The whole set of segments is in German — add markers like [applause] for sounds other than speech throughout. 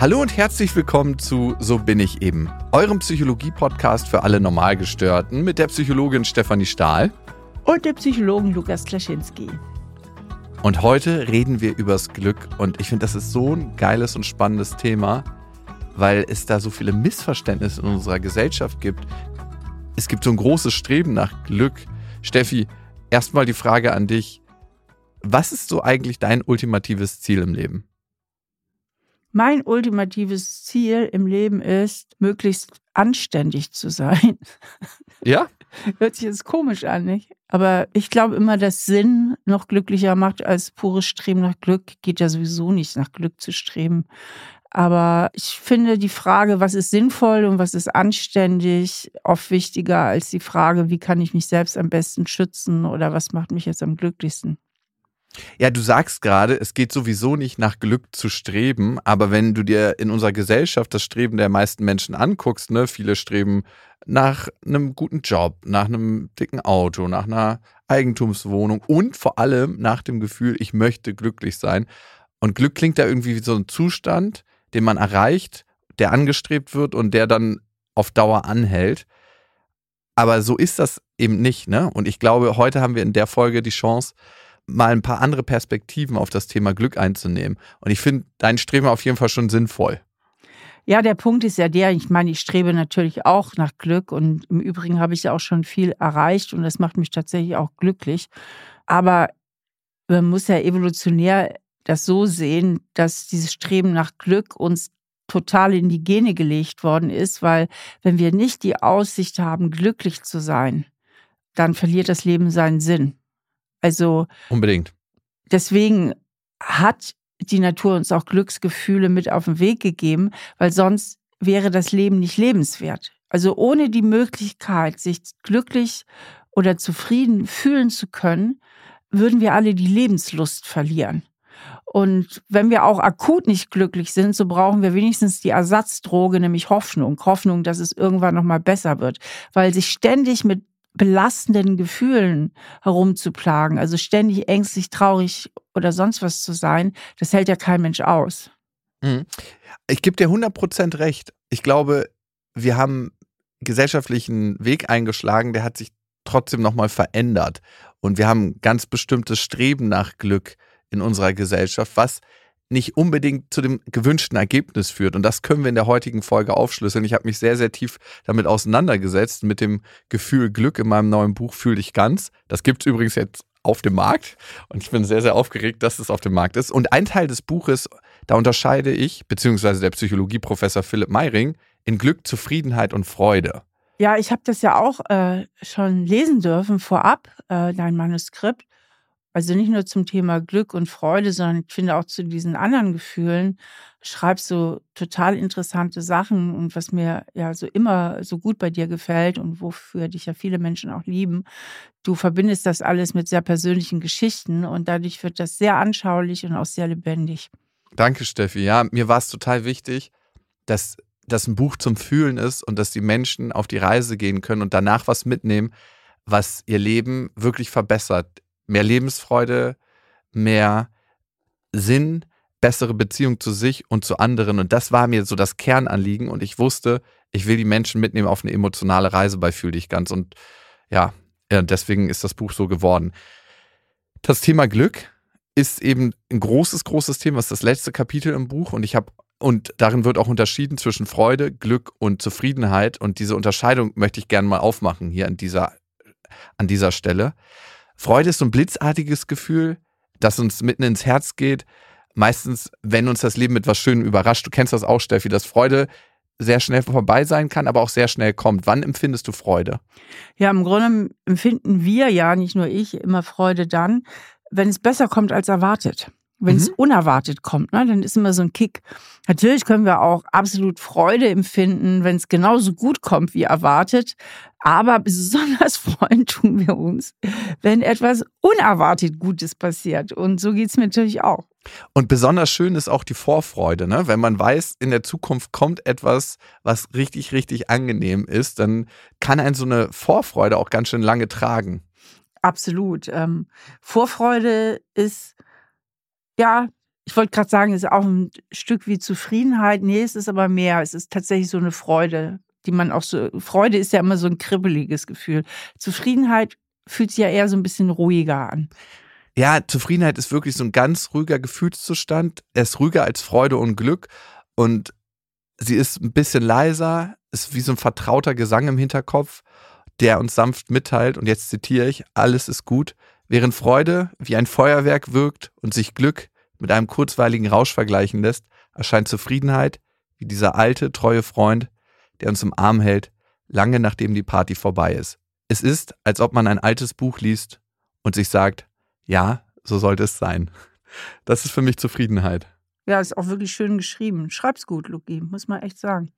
Hallo und herzlich willkommen zu So bin ich eben, eurem Psychologie-Podcast für alle Normalgestörten mit der Psychologin Stefanie Stahl und dem Psychologen Lukas Klaschinski. Und heute reden wir übers Glück und ich finde, das ist so ein geiles und spannendes Thema, weil es da so viele Missverständnisse in unserer Gesellschaft gibt. Es gibt so ein großes Streben nach Glück. Steffi, erstmal die Frage an dich. Was ist so eigentlich dein ultimatives Ziel im Leben? Mein ultimatives Ziel im Leben ist, möglichst anständig zu sein. Ja? [laughs] Hört sich jetzt komisch an, nicht? Aber ich glaube immer, dass Sinn noch glücklicher macht als pures Streben nach Glück. Geht ja sowieso nicht, nach Glück zu streben. Aber ich finde die Frage, was ist sinnvoll und was ist anständig, oft wichtiger als die Frage, wie kann ich mich selbst am besten schützen oder was macht mich jetzt am glücklichsten. Ja, du sagst gerade, es geht sowieso nicht nach Glück zu streben, aber wenn du dir in unserer Gesellschaft das Streben der meisten Menschen anguckst, ne, viele streben nach einem guten Job, nach einem dicken Auto, nach einer Eigentumswohnung und vor allem nach dem Gefühl, ich möchte glücklich sein. Und Glück klingt da irgendwie wie so ein Zustand, den man erreicht, der angestrebt wird und der dann auf Dauer anhält. Aber so ist das eben nicht, ne? Und ich glaube, heute haben wir in der Folge die Chance, mal ein paar andere Perspektiven auf das Thema Glück einzunehmen. Und ich finde dein Streben auf jeden Fall schon sinnvoll. Ja, der Punkt ist ja der, ich meine, ich strebe natürlich auch nach Glück und im Übrigen habe ich ja auch schon viel erreicht und das macht mich tatsächlich auch glücklich. Aber man muss ja evolutionär das so sehen, dass dieses Streben nach Glück uns total in die Gene gelegt worden ist, weil wenn wir nicht die Aussicht haben, glücklich zu sein, dann verliert das Leben seinen Sinn. Also unbedingt. Deswegen hat die Natur uns auch Glücksgefühle mit auf den Weg gegeben, weil sonst wäre das Leben nicht lebenswert. Also ohne die Möglichkeit, sich glücklich oder zufrieden fühlen zu können, würden wir alle die Lebenslust verlieren. Und wenn wir auch akut nicht glücklich sind, so brauchen wir wenigstens die Ersatzdroge, nämlich Hoffnung. Hoffnung, dass es irgendwann nochmal besser wird. Weil sich ständig mit belastenden Gefühlen herumzuplagen, also ständig ängstlich, traurig oder sonst was zu sein, das hält ja kein Mensch aus. Mhm. Ich gebe dir 100% recht. Ich glaube, wir haben gesellschaftlichen Weg eingeschlagen, der hat sich trotzdem nochmal verändert. Und wir haben ganz bestimmtes Streben nach Glück in unserer Gesellschaft, was nicht unbedingt zu dem gewünschten Ergebnis führt. Und das können wir in der heutigen Folge aufschlüsseln. Ich habe mich sehr, sehr tief damit auseinandergesetzt, mit dem Gefühl Glück in meinem neuen Buch Fühl dich ganz. Das gibt es übrigens jetzt auf dem Markt. Und ich bin sehr, sehr aufgeregt, dass es auf dem Markt ist. Und ein Teil des Buches, da unterscheide ich, beziehungsweise der Psychologieprofessor Philipp Meiring, in Glück, Zufriedenheit und Freude. Ja, ich habe das ja auch äh, schon lesen dürfen vorab, äh, dein Manuskript. Also nicht nur zum Thema Glück und Freude, sondern ich finde auch zu diesen anderen Gefühlen schreibst du total interessante Sachen und was mir ja so immer so gut bei dir gefällt und wofür dich ja viele Menschen auch lieben. Du verbindest das alles mit sehr persönlichen Geschichten und dadurch wird das sehr anschaulich und auch sehr lebendig. Danke, Steffi. Ja, mir war es total wichtig, dass das ein Buch zum Fühlen ist und dass die Menschen auf die Reise gehen können und danach was mitnehmen, was ihr Leben wirklich verbessert mehr Lebensfreude, mehr Sinn, bessere Beziehung zu sich und zu anderen. Und das war mir so das Kernanliegen. Und ich wusste, ich will die Menschen mitnehmen auf eine emotionale Reise bei Fühl dich ganz. Und ja, deswegen ist das Buch so geworden. Das Thema Glück ist eben ein großes, großes Thema. Das ist das letzte Kapitel im Buch. Und ich habe und darin wird auch unterschieden zwischen Freude, Glück und Zufriedenheit. Und diese Unterscheidung möchte ich gerne mal aufmachen hier an dieser, an dieser Stelle. Freude ist so ein blitzartiges Gefühl, das uns mitten ins Herz geht. Meistens, wenn uns das Leben mit was Schönem überrascht. Du kennst das auch, Steffi, dass Freude sehr schnell vorbei sein kann, aber auch sehr schnell kommt. Wann empfindest du Freude? Ja, im Grunde empfinden wir ja, nicht nur ich, immer Freude dann, wenn es besser kommt als erwartet. Wenn mhm. es unerwartet kommt, ne, dann ist immer so ein Kick. Natürlich können wir auch absolut Freude empfinden, wenn es genauso gut kommt wie erwartet. Aber besonders [laughs] freuen tun wir uns, wenn etwas unerwartet Gutes passiert. Und so geht es mir natürlich auch. Und besonders schön ist auch die Vorfreude, ne? Wenn man weiß, in der Zukunft kommt etwas, was richtig, richtig angenehm ist, dann kann ein so eine Vorfreude auch ganz schön lange tragen. Absolut. Ähm, Vorfreude ist ja, Ich wollte gerade sagen, es ist auch ein Stück wie Zufriedenheit. Nee, es ist aber mehr. Es ist tatsächlich so eine Freude, die man auch so. Freude ist ja immer so ein kribbeliges Gefühl. Zufriedenheit fühlt sich ja eher so ein bisschen ruhiger an. Ja, Zufriedenheit ist wirklich so ein ganz ruhiger Gefühlszustand. Er ist ruhiger als Freude und Glück. Und sie ist ein bisschen leiser, ist wie so ein vertrauter Gesang im Hinterkopf, der uns sanft mitteilt. Und jetzt zitiere ich: Alles ist gut. Während Freude wie ein Feuerwerk wirkt und sich Glück mit einem kurzweiligen Rausch vergleichen lässt, erscheint Zufriedenheit wie dieser alte, treue Freund, der uns im Arm hält, lange nachdem die Party vorbei ist. Es ist, als ob man ein altes Buch liest und sich sagt, ja, so sollte es sein. Das ist für mich Zufriedenheit. Ja, ist auch wirklich schön geschrieben. Schreib's gut, Luki, muss man echt sagen.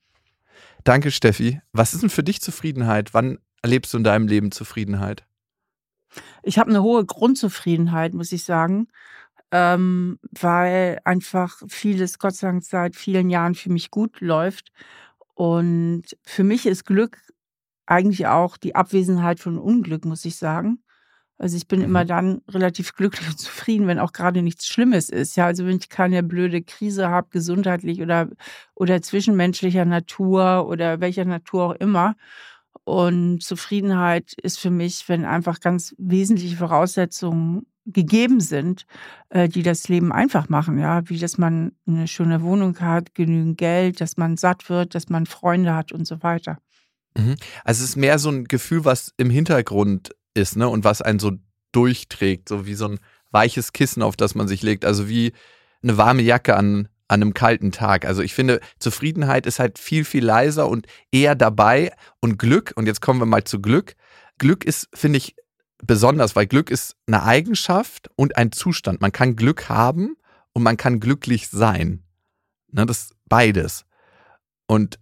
Danke, Steffi. Was ist denn für dich Zufriedenheit? Wann erlebst du in deinem Leben Zufriedenheit? Ich habe eine hohe Grundzufriedenheit, muss ich sagen, ähm, weil einfach vieles, Gott sei Dank, seit vielen Jahren für mich gut läuft. Und für mich ist Glück eigentlich auch die Abwesenheit von Unglück, muss ich sagen. Also ich bin mhm. immer dann relativ glücklich und [laughs] zufrieden, wenn auch gerade nichts Schlimmes ist. Ja, also wenn ich keine blöde Krise habe, gesundheitlich oder, oder zwischenmenschlicher Natur oder welcher Natur auch immer. Und Zufriedenheit ist für mich, wenn einfach ganz wesentliche Voraussetzungen gegeben sind, äh, die das Leben einfach machen, ja, wie dass man eine schöne Wohnung hat, genügend Geld, dass man satt wird, dass man Freunde hat und so weiter. Mhm. Also es ist mehr so ein Gefühl, was im Hintergrund ist, ne, und was einen so durchträgt, so wie so ein weiches Kissen, auf das man sich legt, also wie eine warme Jacke an, an einem kalten Tag. Also ich finde, Zufriedenheit ist halt viel, viel leiser und eher dabei und Glück, und jetzt kommen wir mal zu Glück. Glück ist, finde ich, besonders, weil Glück ist eine Eigenschaft und ein Zustand. Man kann Glück haben und man kann glücklich sein. Ne, das beides. Und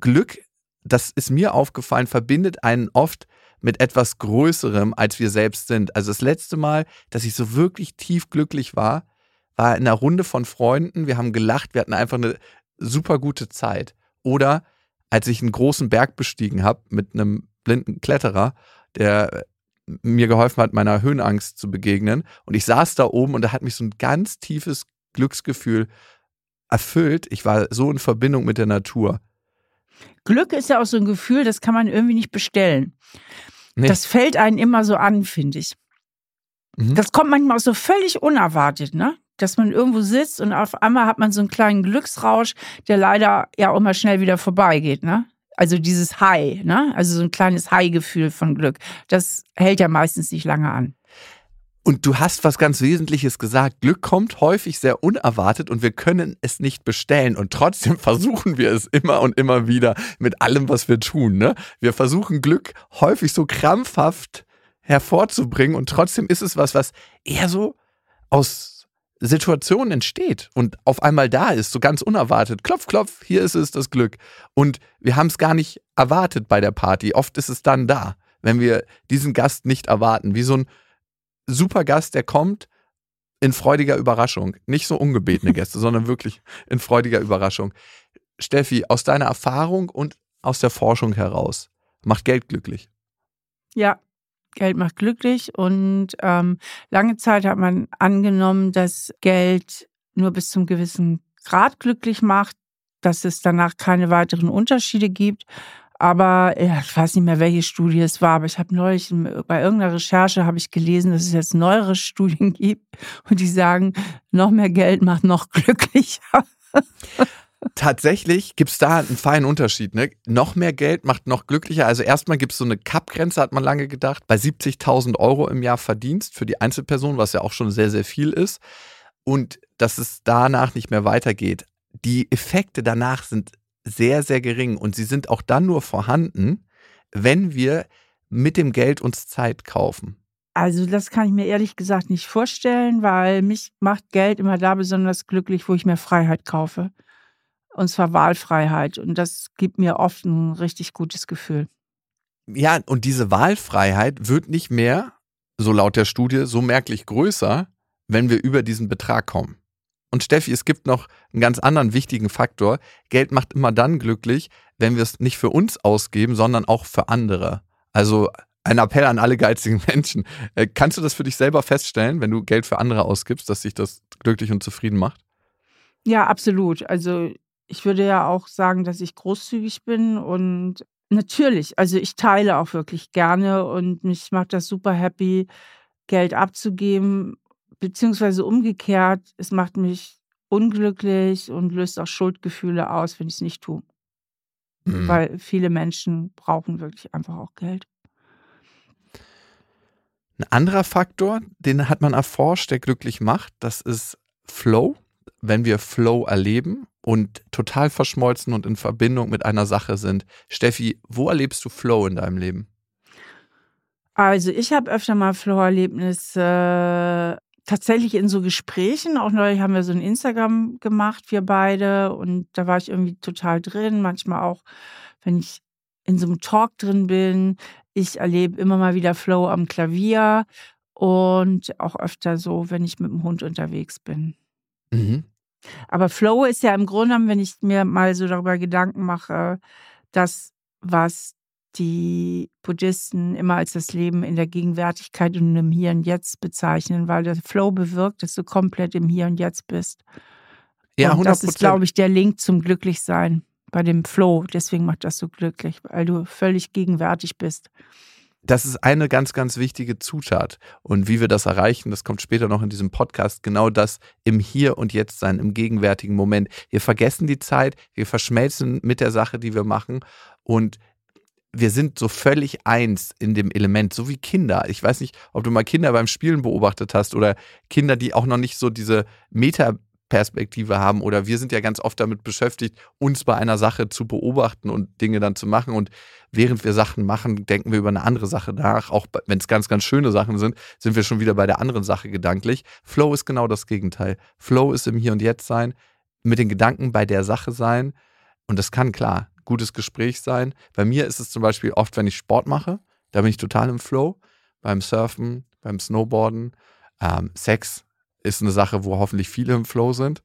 Glück, das ist mir aufgefallen, verbindet einen oft mit etwas Größerem, als wir selbst sind. Also das letzte Mal, dass ich so wirklich tief glücklich war, war in einer Runde von Freunden. Wir haben gelacht, wir hatten einfach eine super gute Zeit. Oder als ich einen großen Berg bestiegen habe mit einem blinden Kletterer, der mir geholfen hat, meiner Höhenangst zu begegnen. Und ich saß da oben und da hat mich so ein ganz tiefes Glücksgefühl erfüllt. Ich war so in Verbindung mit der Natur. Glück ist ja auch so ein Gefühl, das kann man irgendwie nicht bestellen. Nee. Das fällt einen immer so an, finde ich. Mhm. Das kommt manchmal auch so völlig unerwartet, ne? Dass man irgendwo sitzt und auf einmal hat man so einen kleinen Glücksrausch, der leider ja auch mal schnell wieder vorbeigeht, ne? Also dieses High, ne? Also so ein kleines High-Gefühl von Glück. Das hält ja meistens nicht lange an. Und du hast was ganz Wesentliches gesagt. Glück kommt häufig sehr unerwartet und wir können es nicht bestellen. Und trotzdem [laughs] versuchen wir es immer und immer wieder mit allem, was wir tun. Ne? Wir versuchen Glück häufig so krampfhaft hervorzubringen und trotzdem ist es was, was eher so aus Situation entsteht und auf einmal da ist, so ganz unerwartet. Klopf, klopf, hier ist es, das Glück. Und wir haben es gar nicht erwartet bei der Party. Oft ist es dann da, wenn wir diesen Gast nicht erwarten. Wie so ein super Gast, der kommt in freudiger Überraschung. Nicht so ungebetene [laughs] Gäste, sondern wirklich in freudiger Überraschung. Steffi, aus deiner Erfahrung und aus der Forschung heraus, macht Geld glücklich? Ja, Geld macht glücklich und ähm, lange Zeit hat man angenommen, dass Geld nur bis zum gewissen Grad glücklich macht, dass es danach keine weiteren Unterschiede gibt. Aber ja, ich weiß nicht mehr, welche Studie es war, aber ich habe neulich bei irgendeiner Recherche habe ich gelesen, dass es jetzt neuere [laughs] Studien gibt und die sagen, noch mehr Geld macht noch glücklicher. Tatsächlich gibt es da einen feinen Unterschied. Ne? Noch mehr Geld macht noch glücklicher. Also erstmal gibt es so eine Cap-Grenze, hat man lange gedacht, bei 70.000 Euro im Jahr Verdienst für die Einzelperson, was ja auch schon sehr, sehr viel ist. Und dass es danach nicht mehr weitergeht. Die Effekte danach sind sehr, sehr gering und sie sind auch dann nur vorhanden, wenn wir mit dem Geld uns Zeit kaufen. Also das kann ich mir ehrlich gesagt nicht vorstellen, weil mich macht Geld immer da besonders glücklich, wo ich mir Freiheit kaufe und zwar Wahlfreiheit. Und das gibt mir oft ein richtig gutes Gefühl. Ja, und diese Wahlfreiheit wird nicht mehr, so laut der Studie, so merklich größer, wenn wir über diesen Betrag kommen. Und Steffi, es gibt noch einen ganz anderen wichtigen Faktor. Geld macht immer dann glücklich, wenn wir es nicht für uns ausgeben, sondern auch für andere. Also ein Appell an alle geizigen [laughs] Menschen. Äh, kannst du das für dich selber feststellen, wenn du Geld für andere ausgibst, dass sich das glücklich und zufrieden macht? Ja, absolut. Also ich würde ja auch sagen, dass ich großzügig bin und natürlich, also ich teile auch wirklich gerne und mich macht das super happy, Geld abzugeben, beziehungsweise umgekehrt, es macht mich unglücklich und löst auch Schuldgefühle aus, wenn ich es nicht tue. Mhm. Weil viele Menschen brauchen wirklich einfach auch Geld. Ein anderer Faktor, den hat man erforscht, der glücklich macht, das ist Flow. Wenn wir Flow erleben und total verschmolzen und in Verbindung mit einer Sache sind. Steffi, wo erlebst du Flow in deinem Leben? Also ich habe öfter mal Flow-Erlebnisse tatsächlich in so Gesprächen. Auch neulich haben wir so ein Instagram gemacht, wir beide. Und da war ich irgendwie total drin. Manchmal auch, wenn ich in so einem Talk drin bin. Ich erlebe immer mal wieder Flow am Klavier und auch öfter so, wenn ich mit dem Hund unterwegs bin. Mhm. Aber Flow ist ja im Grunde, wenn ich mir mal so darüber Gedanken mache, das, was die Buddhisten immer als das Leben in der Gegenwärtigkeit und im Hier und Jetzt bezeichnen, weil der Flow bewirkt, dass du komplett im Hier und Jetzt bist. Ja, und 100%. das ist, glaube ich, der Link zum Glücklichsein bei dem Flow. Deswegen macht das so glücklich, weil du völlig gegenwärtig bist das ist eine ganz, ganz wichtige Zutat. Und wie wir das erreichen, das kommt später noch in diesem Podcast, genau das im Hier und Jetzt sein, im gegenwärtigen Moment. Wir vergessen die Zeit, wir verschmelzen mit der Sache, die wir machen und wir sind so völlig eins in dem Element, so wie Kinder. Ich weiß nicht, ob du mal Kinder beim Spielen beobachtet hast oder Kinder, die auch noch nicht so diese Meta Perspektive haben oder wir sind ja ganz oft damit beschäftigt, uns bei einer Sache zu beobachten und Dinge dann zu machen und während wir Sachen machen, denken wir über eine andere Sache nach, auch wenn es ganz, ganz schöne Sachen sind, sind wir schon wieder bei der anderen Sache gedanklich. Flow ist genau das Gegenteil. Flow ist im Hier und Jetzt sein, mit den Gedanken bei der Sache sein und das kann klar gutes Gespräch sein. Bei mir ist es zum Beispiel oft, wenn ich Sport mache, da bin ich total im Flow, beim Surfen, beim Snowboarden, ähm, Sex ist eine Sache, wo hoffentlich viele im Flow sind.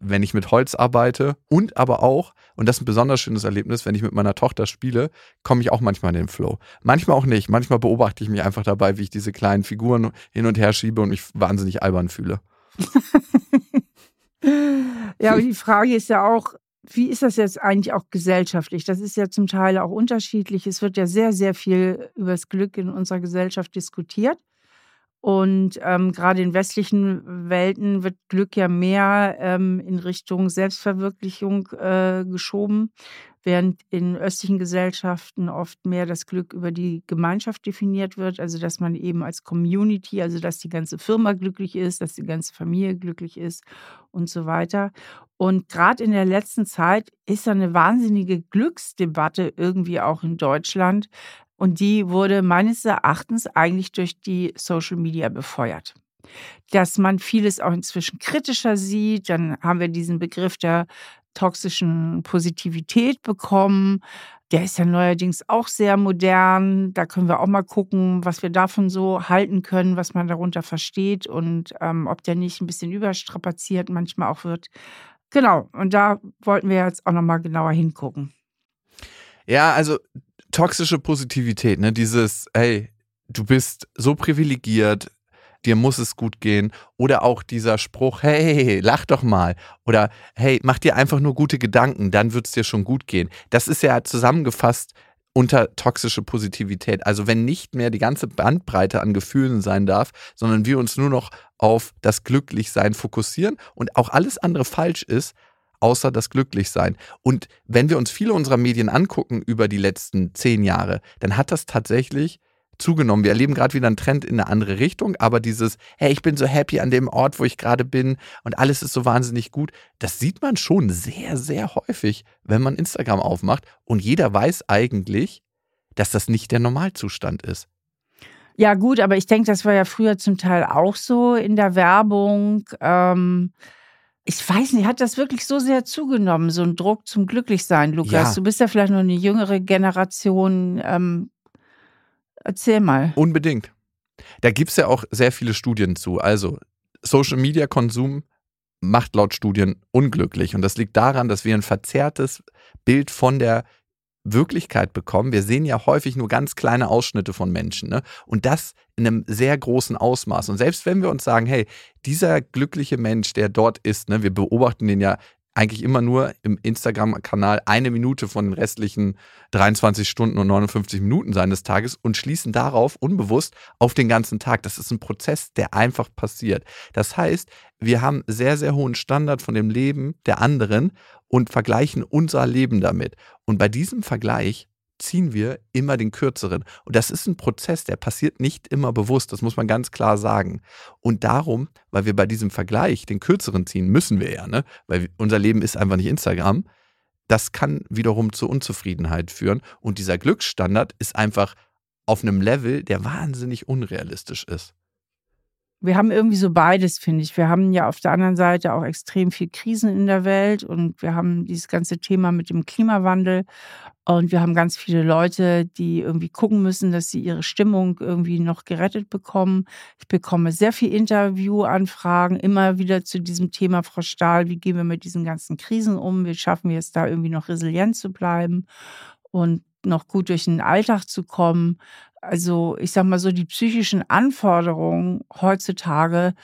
Wenn ich mit Holz arbeite und aber auch, und das ist ein besonders schönes Erlebnis, wenn ich mit meiner Tochter spiele, komme ich auch manchmal in den Flow. Manchmal auch nicht. Manchmal beobachte ich mich einfach dabei, wie ich diese kleinen Figuren hin und her schiebe und mich wahnsinnig albern fühle. [laughs] ja, aber die Frage ist ja auch, wie ist das jetzt eigentlich auch gesellschaftlich? Das ist ja zum Teil auch unterschiedlich. Es wird ja sehr, sehr viel über das Glück in unserer Gesellschaft diskutiert. Und ähm, gerade in westlichen Welten wird Glück ja mehr ähm, in Richtung Selbstverwirklichung äh, geschoben, während in östlichen Gesellschaften oft mehr das Glück über die Gemeinschaft definiert wird, also dass man eben als Community, also dass die ganze Firma glücklich ist, dass die ganze Familie glücklich ist und so weiter. Und gerade in der letzten Zeit ist da eine wahnsinnige Glücksdebatte irgendwie auch in Deutschland, und die wurde meines Erachtens eigentlich durch die Social Media befeuert. Dass man vieles auch inzwischen kritischer sieht, dann haben wir diesen Begriff der toxischen Positivität bekommen. Der ist ja neuerdings auch sehr modern. Da können wir auch mal gucken, was wir davon so halten können, was man darunter versteht und ähm, ob der nicht ein bisschen überstrapaziert manchmal auch wird. Genau, und da wollten wir jetzt auch nochmal genauer hingucken. Ja, also toxische Positivität, ne? Dieses, hey, du bist so privilegiert, dir muss es gut gehen. Oder auch dieser Spruch, hey, lach doch mal. Oder hey, mach dir einfach nur gute Gedanken, dann wird es dir schon gut gehen. Das ist ja zusammengefasst unter toxische Positivität. Also wenn nicht mehr die ganze Bandbreite an Gefühlen sein darf, sondern wir uns nur noch auf das Glücklichsein fokussieren und auch alles andere falsch ist, außer das Glücklichsein. Und wenn wir uns viele unserer Medien angucken über die letzten zehn Jahre, dann hat das tatsächlich zugenommen. Wir erleben gerade wieder einen Trend in eine andere Richtung, aber dieses, hey, ich bin so happy an dem Ort, wo ich gerade bin und alles ist so wahnsinnig gut, das sieht man schon sehr, sehr häufig, wenn man Instagram aufmacht und jeder weiß eigentlich, dass das nicht der Normalzustand ist. Ja, gut, aber ich denke, das war ja früher zum Teil auch so in der Werbung. Ähm ich weiß nicht, hat das wirklich so sehr zugenommen, so ein Druck zum Glücklichsein, Lukas? Ja. Du bist ja vielleicht noch eine jüngere Generation. Ähm, erzähl mal. Unbedingt. Da gibt es ja auch sehr viele Studien zu. Also, Social Media Konsum macht laut Studien unglücklich. Und das liegt daran, dass wir ein verzerrtes Bild von der Wirklichkeit bekommen. Wir sehen ja häufig nur ganz kleine Ausschnitte von Menschen. Ne? Und das in einem sehr großen Ausmaß. Und selbst wenn wir uns sagen, hey, dieser glückliche Mensch, der dort ist, ne, wir beobachten den ja eigentlich immer nur im Instagram-Kanal eine Minute von den restlichen 23 Stunden und 59 Minuten seines Tages und schließen darauf unbewusst auf den ganzen Tag. Das ist ein Prozess, der einfach passiert. Das heißt, wir haben sehr, sehr hohen Standard von dem Leben der anderen und vergleichen unser Leben damit. Und bei diesem Vergleich ziehen wir immer den kürzeren. Und das ist ein Prozess, der passiert nicht immer bewusst, das muss man ganz klar sagen. Und darum, weil wir bei diesem Vergleich den kürzeren ziehen, müssen wir ja, ne? weil unser Leben ist einfach nicht Instagram. Das kann wiederum zur Unzufriedenheit führen. Und dieser Glücksstandard ist einfach auf einem Level, der wahnsinnig unrealistisch ist. Wir haben irgendwie so beides, finde ich. Wir haben ja auf der anderen Seite auch extrem viel Krisen in der Welt und wir haben dieses ganze Thema mit dem Klimawandel und wir haben ganz viele Leute, die irgendwie gucken müssen, dass sie ihre Stimmung irgendwie noch gerettet bekommen. Ich bekomme sehr viel Interviewanfragen immer wieder zu diesem Thema, Frau Stahl, wie gehen wir mit diesen ganzen Krisen um? Wie schaffen wir es da irgendwie noch resilient zu bleiben und noch gut durch den Alltag zu kommen? Also ich sage mal so, die psychischen Anforderungen heutzutage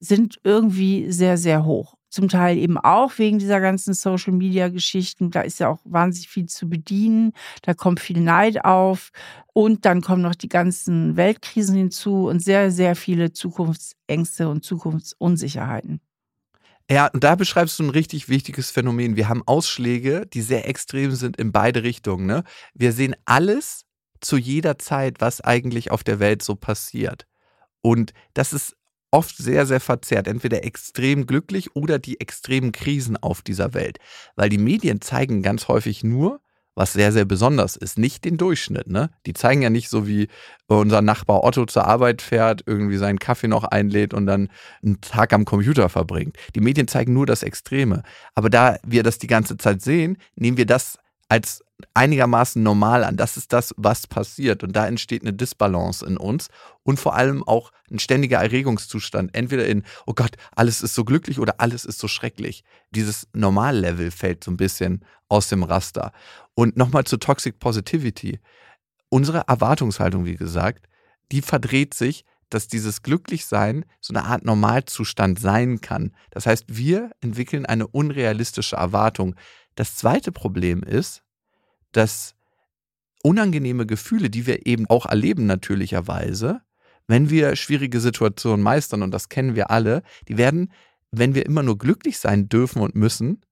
sind irgendwie sehr, sehr hoch. Zum Teil eben auch wegen dieser ganzen Social-Media-Geschichten. Da ist ja auch wahnsinnig viel zu bedienen. Da kommt viel Neid auf. Und dann kommen noch die ganzen Weltkrisen hinzu und sehr, sehr viele Zukunftsängste und Zukunftsunsicherheiten. Ja, und da beschreibst du ein richtig wichtiges Phänomen. Wir haben Ausschläge, die sehr extrem sind in beide Richtungen. Ne? Wir sehen alles zu jeder Zeit, was eigentlich auf der Welt so passiert. Und das ist oft sehr, sehr verzerrt. Entweder extrem glücklich oder die extremen Krisen auf dieser Welt. Weil die Medien zeigen ganz häufig nur, was sehr, sehr besonders ist. Nicht den Durchschnitt, ne? Die zeigen ja nicht so, wie unser Nachbar Otto zur Arbeit fährt, irgendwie seinen Kaffee noch einlädt und dann einen Tag am Computer verbringt. Die Medien zeigen nur das Extreme. Aber da wir das die ganze Zeit sehen, nehmen wir das als einigermaßen normal an. Das ist das, was passiert. Und da entsteht eine Disbalance in uns und vor allem auch ein ständiger Erregungszustand. Entweder in, oh Gott, alles ist so glücklich oder alles ist so schrecklich. Dieses Normallevel fällt so ein bisschen aus dem Raster. Und nochmal zur Toxic Positivity. Unsere Erwartungshaltung, wie gesagt, die verdreht sich, dass dieses Glücklichsein so eine Art Normalzustand sein kann. Das heißt, wir entwickeln eine unrealistische Erwartung. Das zweite Problem ist, dass unangenehme Gefühle, die wir eben auch erleben natürlicherweise, wenn wir schwierige Situationen meistern, und das kennen wir alle, die werden, wenn wir immer nur glücklich sein dürfen und müssen,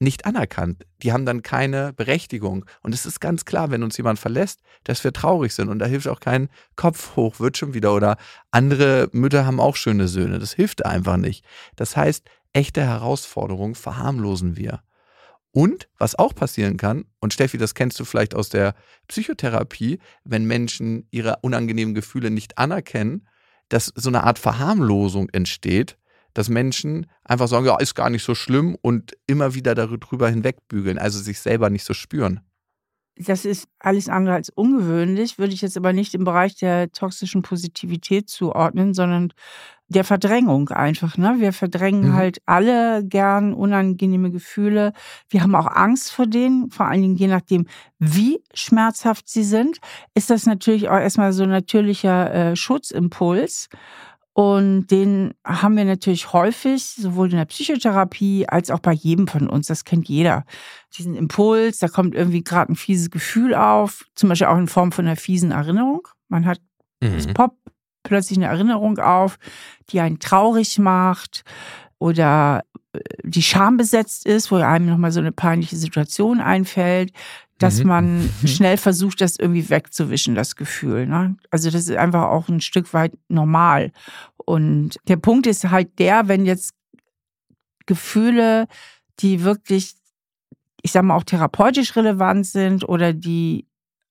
nicht anerkannt. Die haben dann keine Berechtigung. Und es ist ganz klar, wenn uns jemand verlässt, dass wir traurig sind. Und da hilft auch kein Kopf hoch, wird schon wieder. Oder andere Mütter haben auch schöne Söhne. Das hilft einfach nicht. Das heißt, echte Herausforderungen verharmlosen wir. Und was auch passieren kann, und Steffi, das kennst du vielleicht aus der Psychotherapie, wenn Menschen ihre unangenehmen Gefühle nicht anerkennen, dass so eine Art Verharmlosung entsteht, dass Menschen einfach sagen, ja, ist gar nicht so schlimm und immer wieder darüber hinwegbügeln, also sich selber nicht so spüren. Das ist alles andere als ungewöhnlich, würde ich jetzt aber nicht im Bereich der toxischen Positivität zuordnen, sondern der Verdrängung einfach. Ne? Wir verdrängen mhm. halt alle gern unangenehme Gefühle. Wir haben auch Angst vor denen, vor allen Dingen je nachdem, wie schmerzhaft sie sind, ist das natürlich auch erstmal so ein natürlicher äh, Schutzimpuls. Und den haben wir natürlich häufig, sowohl in der Psychotherapie als auch bei jedem von uns. Das kennt jeder. Diesen Impuls, da kommt irgendwie gerade ein fieses Gefühl auf, zum Beispiel auch in Form von einer fiesen Erinnerung. Man hat mhm. das Pop plötzlich eine Erinnerung auf, die einen traurig macht oder äh, die Scham besetzt ist, wo einem nochmal so eine peinliche Situation einfällt, dass mhm. man [laughs] schnell versucht, das irgendwie wegzuwischen, das Gefühl. Ne? Also das ist einfach auch ein Stück weit normal. Und der Punkt ist halt der, wenn jetzt Gefühle, die wirklich, ich sag mal, auch therapeutisch relevant sind oder die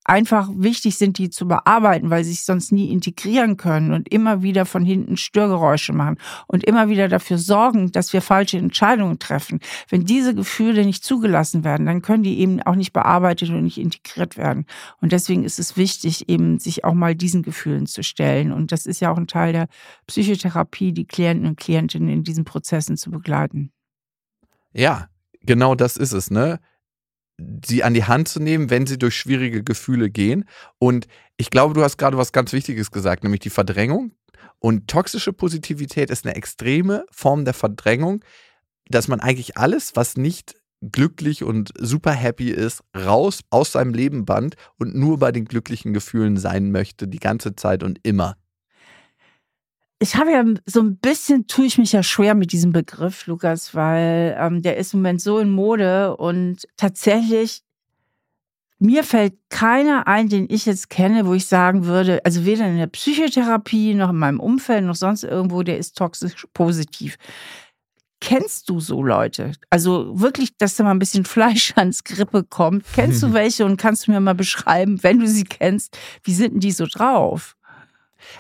einfach wichtig sind, die zu bearbeiten, weil sie sich sonst nie integrieren können und immer wieder von hinten Störgeräusche machen und immer wieder dafür sorgen, dass wir falsche Entscheidungen treffen. Wenn diese Gefühle nicht zugelassen werden, dann können die eben auch nicht bearbeitet und nicht integriert werden. Und deswegen ist es wichtig, eben sich auch mal diesen Gefühlen zu stellen. Und das ist ja auch ein Teil der Psychotherapie, die Klienten und Klientinnen in diesen Prozessen zu begleiten. Ja, genau das ist es, ne? Sie an die Hand zu nehmen, wenn sie durch schwierige Gefühle gehen. Und ich glaube, du hast gerade was ganz Wichtiges gesagt, nämlich die Verdrängung. Und toxische Positivität ist eine extreme Form der Verdrängung, dass man eigentlich alles, was nicht glücklich und super happy ist, raus aus seinem Leben band und nur bei den glücklichen Gefühlen sein möchte, die ganze Zeit und immer. Ich habe ja so ein bisschen, tue ich mich ja schwer mit diesem Begriff, Lukas, weil ähm, der ist im Moment so in Mode und tatsächlich, mir fällt keiner ein, den ich jetzt kenne, wo ich sagen würde, also weder in der Psychotherapie noch in meinem Umfeld noch sonst irgendwo, der ist toxisch positiv. Kennst du so Leute? Also wirklich, dass da mal ein bisschen [laughs] Fleisch ans Grippe kommt. Kennst du [laughs] welche und kannst du mir mal beschreiben, wenn du sie kennst, wie sind denn die so drauf?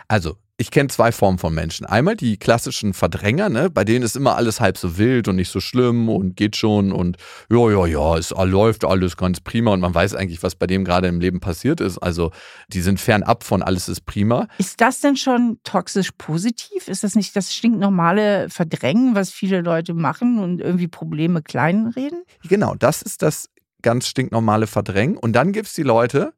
Also, ich kenne zwei Formen von Menschen. Einmal die klassischen Verdränger, ne? bei denen ist immer alles halb so wild und nicht so schlimm und geht schon und ja, ja, ja, es läuft alles ganz prima und man weiß eigentlich, was bei dem gerade im Leben passiert ist. Also die sind fernab von alles ist prima. Ist das denn schon toxisch positiv? Ist das nicht das stinknormale Verdrängen, was viele Leute machen und irgendwie Probleme kleinreden? Genau, das ist das ganz stinknormale Verdrängen. Und dann gibt es die Leute,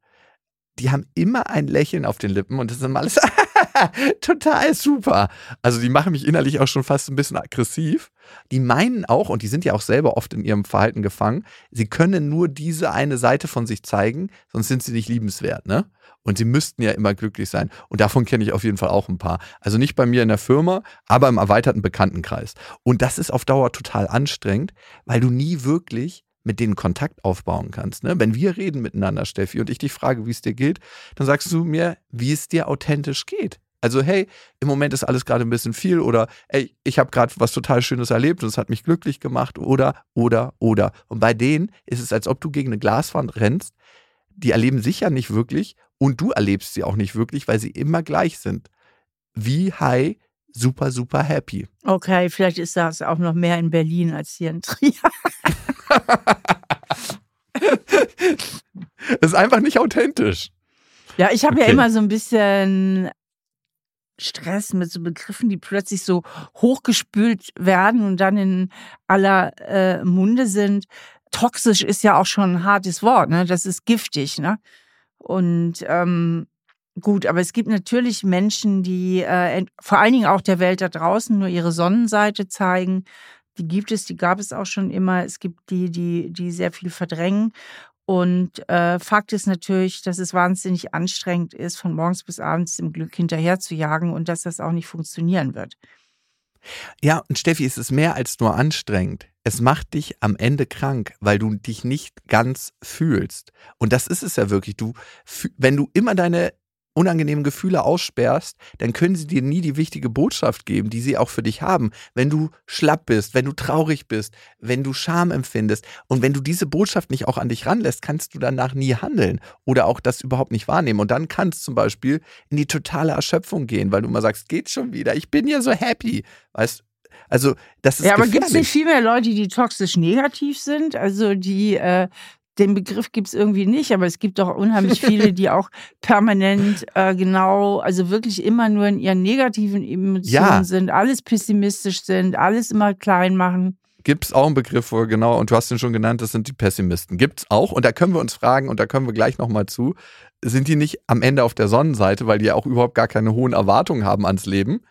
die haben immer ein Lächeln auf den Lippen und das ist immer alles [laughs] [laughs] [laughs] total super. Also die machen mich innerlich auch schon fast ein bisschen aggressiv. Die meinen auch, und die sind ja auch selber oft in ihrem Verhalten gefangen, sie können nur diese eine Seite von sich zeigen, sonst sind sie nicht liebenswert, ne? Und sie müssten ja immer glücklich sein. Und davon kenne ich auf jeden Fall auch ein paar. Also nicht bei mir in der Firma, aber im erweiterten Bekanntenkreis. Und das ist auf Dauer total anstrengend, weil du nie wirklich mit denen Kontakt aufbauen kannst. Ne? Wenn wir reden miteinander, Steffi, und ich dich frage, wie es dir geht, dann sagst du mir, wie es dir authentisch geht. Also, hey, im Moment ist alles gerade ein bisschen viel oder ey, ich habe gerade was total Schönes erlebt und es hat mich glücklich gemacht oder, oder, oder. Und bei denen ist es, als ob du gegen eine Glaswand rennst. Die erleben sich ja nicht wirklich und du erlebst sie auch nicht wirklich, weil sie immer gleich sind. Wie high, super, super happy. Okay, vielleicht ist das auch noch mehr in Berlin als hier in Trier. [laughs] das [laughs] ist einfach nicht authentisch. Ja, ich habe okay. ja immer so ein bisschen Stress mit so Begriffen, die plötzlich so hochgespült werden und dann in aller äh, Munde sind. Toxisch ist ja auch schon ein hartes Wort, ne? Das ist giftig, ne? Und ähm, gut, aber es gibt natürlich Menschen, die äh, vor allen Dingen auch der Welt da draußen nur ihre Sonnenseite zeigen. Die gibt es, die gab es auch schon immer. Es gibt die, die, die sehr viel verdrängen. Und äh, Fakt ist natürlich, dass es wahnsinnig anstrengend ist, von morgens bis abends dem Glück hinterher zu jagen und dass das auch nicht funktionieren wird. Ja, und Steffi, es ist mehr als nur anstrengend. Es macht dich am Ende krank, weil du dich nicht ganz fühlst. Und das ist es ja wirklich. Du, wenn du immer deine unangenehmen Gefühle aussperrst, dann können sie dir nie die wichtige Botschaft geben, die sie auch für dich haben. Wenn du schlapp bist, wenn du traurig bist, wenn du Scham empfindest und wenn du diese Botschaft nicht auch an dich ranlässt, kannst du danach nie handeln oder auch das überhaupt nicht wahrnehmen. Und dann kannst du zum Beispiel in die totale Erschöpfung gehen, weil du immer sagst, geht schon wieder, ich bin ja so happy. Weißt also, das ist. Ja, aber gibt es nicht viel mehr Leute, die toxisch negativ sind? Also, die äh, den Begriff gibt es irgendwie nicht, aber es gibt doch unheimlich viele, die auch [laughs] permanent äh, genau, also wirklich immer nur in ihren negativen Emotionen ja. sind, alles pessimistisch sind, alles immer klein machen. Gibt es auch einen Begriff für, genau, und du hast ihn schon genannt, das sind die Pessimisten. Gibt es auch, und da können wir uns fragen, und da können wir gleich nochmal zu, sind die nicht am Ende auf der Sonnenseite, weil die ja auch überhaupt gar keine hohen Erwartungen haben ans Leben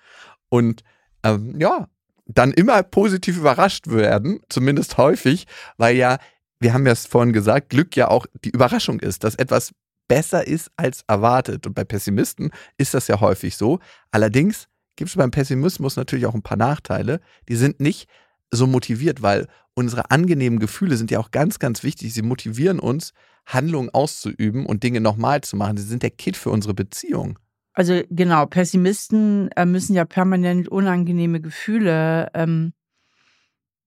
und ähm, ja, dann immer positiv überrascht werden, zumindest häufig, weil ja wir haben ja es vorhin gesagt, Glück ja auch die Überraschung ist, dass etwas besser ist als erwartet. Und bei Pessimisten ist das ja häufig so. Allerdings gibt es beim Pessimismus natürlich auch ein paar Nachteile. Die sind nicht so motiviert, weil unsere angenehmen Gefühle sind ja auch ganz, ganz wichtig. Sie motivieren uns, Handlungen auszuüben und Dinge nochmal zu machen. Sie sind der Kit für unsere Beziehung. Also genau, Pessimisten äh, müssen ja permanent unangenehme Gefühle ähm,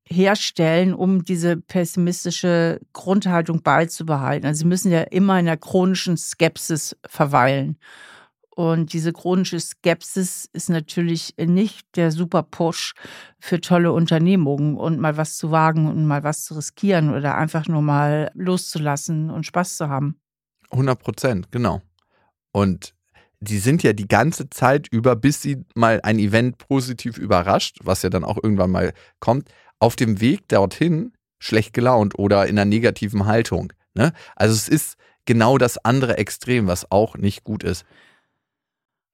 herstellen, um diese pessimistische Grundhaltung beizubehalten. Also sie müssen ja immer in der chronischen Skepsis verweilen. Und diese chronische Skepsis ist natürlich nicht der super Push für tolle Unternehmungen und mal was zu wagen und mal was zu riskieren oder einfach nur mal loszulassen und Spaß zu haben. 100 Prozent, genau. Und die sind ja die ganze Zeit über, bis sie mal ein Event positiv überrascht, was ja dann auch irgendwann mal kommt, auf dem Weg dorthin schlecht gelaunt oder in einer negativen Haltung. Ne? Also es ist genau das andere Extrem, was auch nicht gut ist.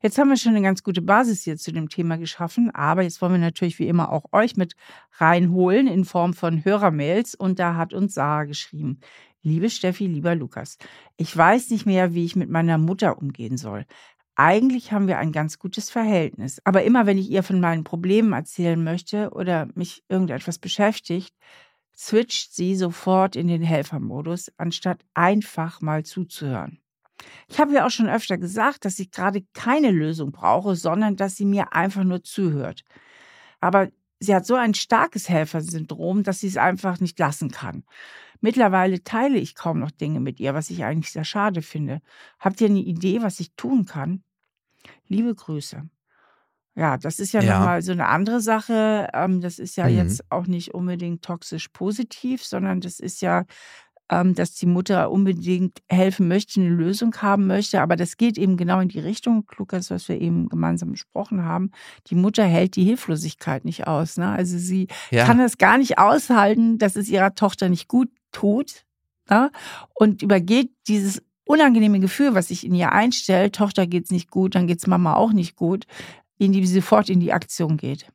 Jetzt haben wir schon eine ganz gute Basis hier zu dem Thema geschaffen, aber jetzt wollen wir natürlich wie immer auch euch mit reinholen in Form von Hörermails und da hat uns Sarah geschrieben. Liebe Steffi, lieber Lukas, ich weiß nicht mehr, wie ich mit meiner Mutter umgehen soll. Eigentlich haben wir ein ganz gutes Verhältnis, aber immer wenn ich ihr von meinen Problemen erzählen möchte oder mich irgendetwas beschäftigt, switcht sie sofort in den Helfermodus, anstatt einfach mal zuzuhören. Ich habe ja auch schon öfter gesagt, dass ich gerade keine Lösung brauche, sondern dass sie mir einfach nur zuhört. Aber sie hat so ein starkes Helfersyndrom, dass sie es einfach nicht lassen kann. Mittlerweile teile ich kaum noch Dinge mit ihr, was ich eigentlich sehr schade finde. Habt ihr eine Idee, was ich tun kann? Liebe Grüße. Ja, das ist ja, ja. nochmal so eine andere Sache. Ähm, das ist ja mhm. jetzt auch nicht unbedingt toxisch positiv, sondern das ist ja, ähm, dass die Mutter unbedingt helfen möchte, eine Lösung haben möchte. Aber das geht eben genau in die Richtung, Lukas, was wir eben gemeinsam besprochen haben. Die Mutter hält die Hilflosigkeit nicht aus. Ne? Also sie ja. kann das gar nicht aushalten, dass es ihrer Tochter nicht gut tut. Ne? Und übergeht dieses unangenehme Gefühl, was sich in ihr einstellt, Tochter geht's nicht gut, dann geht's Mama auch nicht gut, in die sofort in die Aktion geht.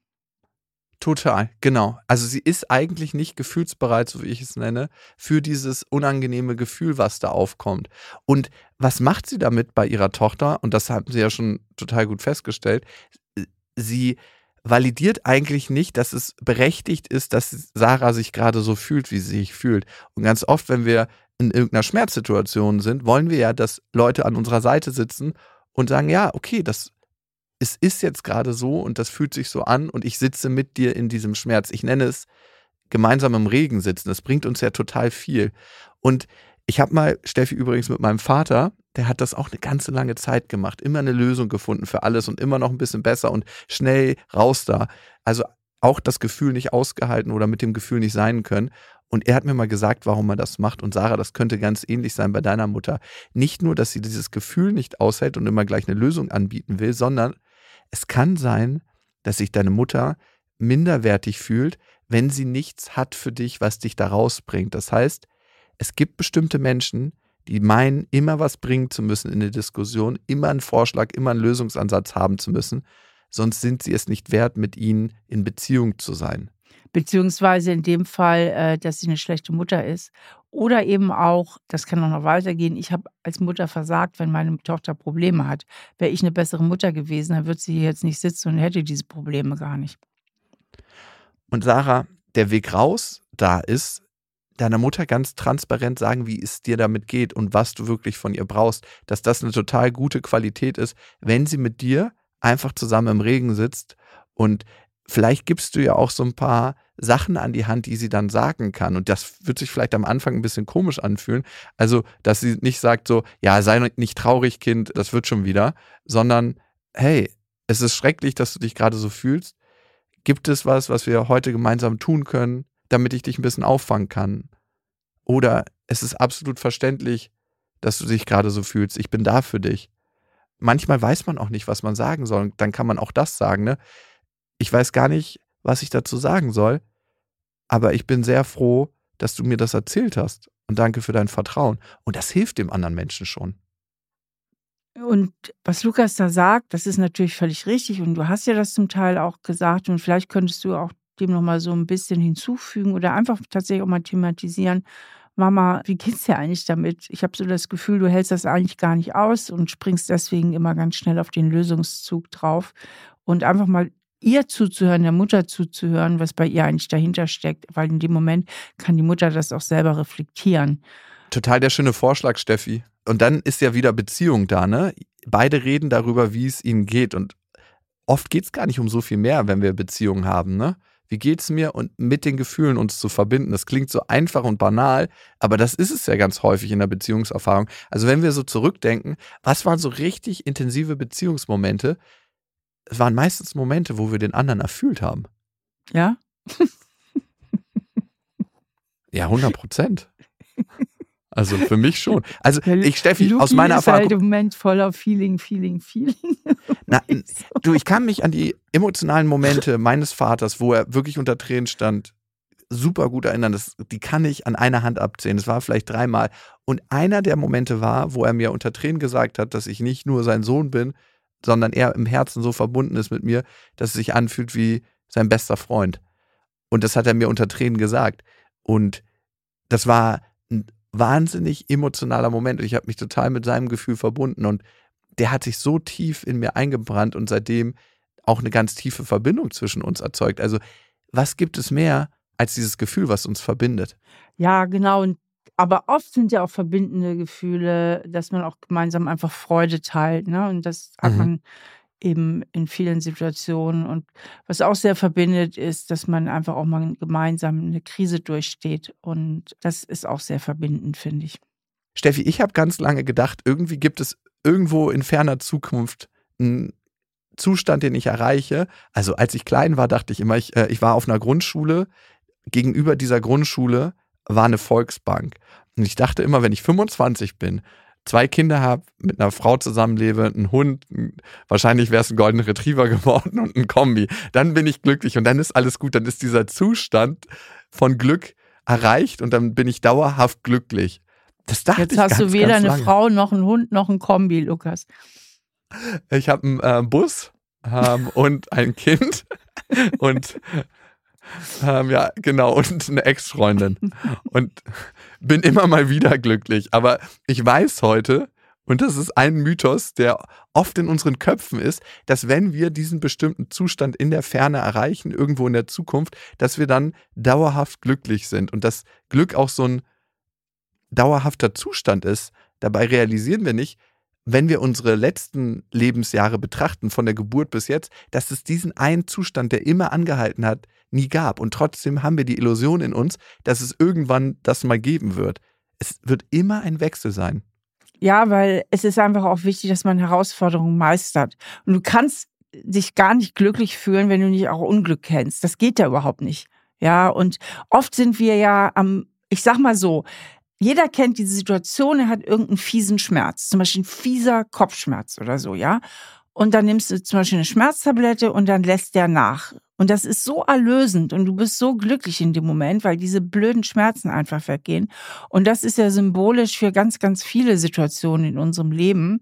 Total, genau. Also sie ist eigentlich nicht gefühlsbereit, so wie ich es nenne, für dieses unangenehme Gefühl, was da aufkommt. Und was macht sie damit bei ihrer Tochter? Und das haben sie ja schon total gut festgestellt. Sie validiert eigentlich nicht, dass es berechtigt ist, dass Sarah sich gerade so fühlt, wie sie sich fühlt. Und ganz oft, wenn wir in irgendeiner Schmerzsituation sind, wollen wir ja, dass Leute an unserer Seite sitzen und sagen, ja, okay, das es ist jetzt gerade so und das fühlt sich so an und ich sitze mit dir in diesem Schmerz. Ich nenne es gemeinsam im Regen sitzen. Das bringt uns ja total viel. Und ich habe mal, Steffi übrigens mit meinem Vater, der hat das auch eine ganze lange Zeit gemacht, immer eine Lösung gefunden für alles und immer noch ein bisschen besser und schnell raus da. Also auch das Gefühl nicht ausgehalten oder mit dem Gefühl nicht sein können. Und er hat mir mal gesagt, warum er das macht. Und Sarah, das könnte ganz ähnlich sein bei deiner Mutter. Nicht nur, dass sie dieses Gefühl nicht aushält und immer gleich eine Lösung anbieten will, sondern es kann sein, dass sich deine Mutter minderwertig fühlt, wenn sie nichts hat für dich, was dich da rausbringt. Das heißt, es gibt bestimmte Menschen, die meinen, immer was bringen zu müssen in der Diskussion, immer einen Vorschlag, immer einen Lösungsansatz haben zu müssen, sonst sind sie es nicht wert, mit ihnen in Beziehung zu sein. Beziehungsweise in dem Fall, äh, dass sie eine schlechte Mutter ist. Oder eben auch, das kann auch noch weitergehen, ich habe als Mutter versagt, wenn meine Tochter Probleme hat. Wäre ich eine bessere Mutter gewesen, dann würde sie hier jetzt nicht sitzen und hätte diese Probleme gar nicht. Und Sarah, der Weg raus da ist, deiner Mutter ganz transparent sagen, wie es dir damit geht und was du wirklich von ihr brauchst, dass das eine total gute Qualität ist, wenn sie mit dir einfach zusammen im Regen sitzt und vielleicht gibst du ja auch so ein paar Sachen an die Hand, die sie dann sagen kann. Und das wird sich vielleicht am Anfang ein bisschen komisch anfühlen. Also, dass sie nicht sagt so, ja, sei nicht traurig, Kind, das wird schon wieder, sondern, hey, es ist schrecklich, dass du dich gerade so fühlst. Gibt es was, was wir heute gemeinsam tun können, damit ich dich ein bisschen auffangen kann? Oder es ist absolut verständlich, dass du dich gerade so fühlst. Ich bin da für dich. Manchmal weiß man auch nicht, was man sagen soll. Dann kann man auch das sagen, ne? Ich weiß gar nicht, was ich dazu sagen soll, aber ich bin sehr froh, dass du mir das erzählt hast und danke für dein Vertrauen. Und das hilft dem anderen Menschen schon. Und was Lukas da sagt, das ist natürlich völlig richtig und du hast ja das zum Teil auch gesagt und vielleicht könntest du auch dem nochmal so ein bisschen hinzufügen oder einfach tatsächlich auch mal thematisieren. Mama, wie geht's dir eigentlich damit? Ich habe so das Gefühl, du hältst das eigentlich gar nicht aus und springst deswegen immer ganz schnell auf den Lösungszug drauf und einfach mal ihr zuzuhören, der Mutter zuzuhören, was bei ihr eigentlich dahinter steckt, weil in dem Moment kann die Mutter das auch selber reflektieren. Total der schöne Vorschlag, Steffi. Und dann ist ja wieder Beziehung da, ne? Beide reden darüber, wie es ihnen geht. Und oft geht es gar nicht um so viel mehr, wenn wir Beziehungen haben, ne? Wie geht es mir und mit den Gefühlen uns zu verbinden? Das klingt so einfach und banal, aber das ist es ja ganz häufig in der Beziehungserfahrung. Also wenn wir so zurückdenken, was waren so richtig intensive Beziehungsmomente, es waren meistens Momente, wo wir den anderen erfüllt haben. Ja? ja, 100 Prozent. Also für mich schon. Also ich, Steffi, Luki aus meiner ist Erfahrung. Halt im Moment voller Feeling, Feeling, Feeling. [laughs] Na, du, ich kann mich an die emotionalen Momente meines Vaters, wo er wirklich unter Tränen stand, super gut erinnern. Das, die kann ich an einer Hand abzählen. Das war vielleicht dreimal. Und einer der Momente war, wo er mir unter Tränen gesagt hat, dass ich nicht nur sein Sohn bin, sondern er im Herzen so verbunden ist mit mir, dass es sich anfühlt wie sein bester Freund. Und das hat er mir unter Tränen gesagt. Und das war ein wahnsinnig emotionaler Moment. Und ich habe mich total mit seinem Gefühl verbunden. Und der hat sich so tief in mir eingebrannt und seitdem auch eine ganz tiefe Verbindung zwischen uns erzeugt. Also, was gibt es mehr als dieses Gefühl, was uns verbindet? Ja, genau. Und aber oft sind ja auch verbindende Gefühle, dass man auch gemeinsam einfach Freude teilt. Ne? Und das hat mhm. man eben in vielen Situationen. Und was auch sehr verbindet, ist, dass man einfach auch mal gemeinsam eine Krise durchsteht. Und das ist auch sehr verbindend, finde ich. Steffi, ich habe ganz lange gedacht, irgendwie gibt es irgendwo in ferner Zukunft einen Zustand, den ich erreiche. Also als ich klein war, dachte ich immer, ich, äh, ich war auf einer Grundschule. Gegenüber dieser Grundschule war eine Volksbank. Und ich dachte immer, wenn ich 25 bin, zwei Kinder habe, mit einer Frau zusammenlebe, einen Hund, wahrscheinlich wäre es ein Golden Retriever [laughs] geworden und ein Kombi, dann bin ich glücklich und dann ist alles gut. Dann ist dieser Zustand von Glück erreicht und dann bin ich dauerhaft glücklich. Das dachte Jetzt ich hast ganz, du weder eine Frau noch einen Hund noch ein Kombi, Lukas. Ich habe einen äh, Bus ähm, und ein Kind [laughs] und ähm, ja, genau, [laughs] und eine Ex-Freundin. Und bin immer mal wieder glücklich. Aber ich weiß heute, und das ist ein Mythos, der oft in unseren Köpfen ist, dass wenn wir diesen bestimmten Zustand in der Ferne erreichen, irgendwo in der Zukunft, dass wir dann dauerhaft glücklich sind und dass Glück auch so ein dauerhafter Zustand ist. Dabei realisieren wir nicht, wenn wir unsere letzten Lebensjahre betrachten, von der Geburt bis jetzt, dass es diesen einen Zustand, der immer angehalten hat, nie gab. Und trotzdem haben wir die Illusion in uns, dass es irgendwann das mal geben wird. Es wird immer ein Wechsel sein. Ja, weil es ist einfach auch wichtig, dass man Herausforderungen meistert. Und du kannst dich gar nicht glücklich fühlen, wenn du nicht auch Unglück kennst. Das geht ja überhaupt nicht. Ja, und oft sind wir ja am, ich sag mal so, jeder kennt diese Situation, er hat irgendeinen fiesen Schmerz, zum Beispiel ein fieser Kopfschmerz oder so, ja. Und dann nimmst du zum Beispiel eine Schmerztablette und dann lässt der nach. Und das ist so erlösend und du bist so glücklich in dem Moment, weil diese blöden Schmerzen einfach weggehen. Und das ist ja symbolisch für ganz, ganz viele Situationen in unserem Leben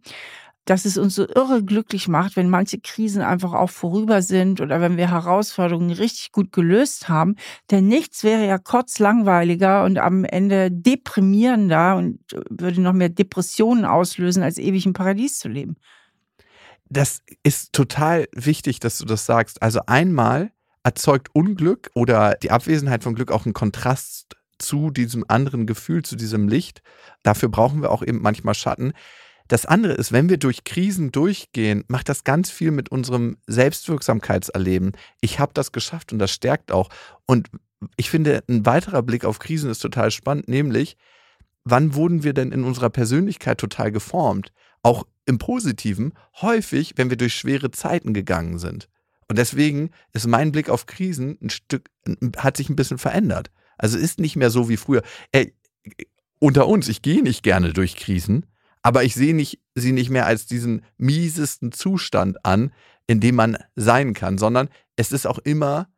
dass es uns so irre glücklich macht, wenn manche Krisen einfach auch vorüber sind oder wenn wir Herausforderungen richtig gut gelöst haben. Denn nichts wäre ja kotzlangweiliger und am Ende deprimierender und würde noch mehr Depressionen auslösen, als ewig im Paradies zu leben. Das ist total wichtig, dass du das sagst. Also einmal erzeugt Unglück oder die Abwesenheit von Glück auch einen Kontrast zu diesem anderen Gefühl, zu diesem Licht. Dafür brauchen wir auch eben manchmal Schatten. Das andere ist, wenn wir durch Krisen durchgehen, macht das ganz viel mit unserem Selbstwirksamkeitserleben. Ich habe das geschafft und das stärkt auch. Und ich finde, ein weiterer Blick auf Krisen ist total spannend, nämlich, wann wurden wir denn in unserer Persönlichkeit total geformt? Auch im Positiven, häufig, wenn wir durch schwere Zeiten gegangen sind. Und deswegen ist mein Blick auf Krisen ein Stück, hat sich ein bisschen verändert. Also ist nicht mehr so wie früher. Ey, unter uns, ich gehe nicht gerne durch Krisen, aber ich sehe nicht, sie nicht mehr als diesen miesesten Zustand an, in dem man sein kann, sondern es ist auch immer,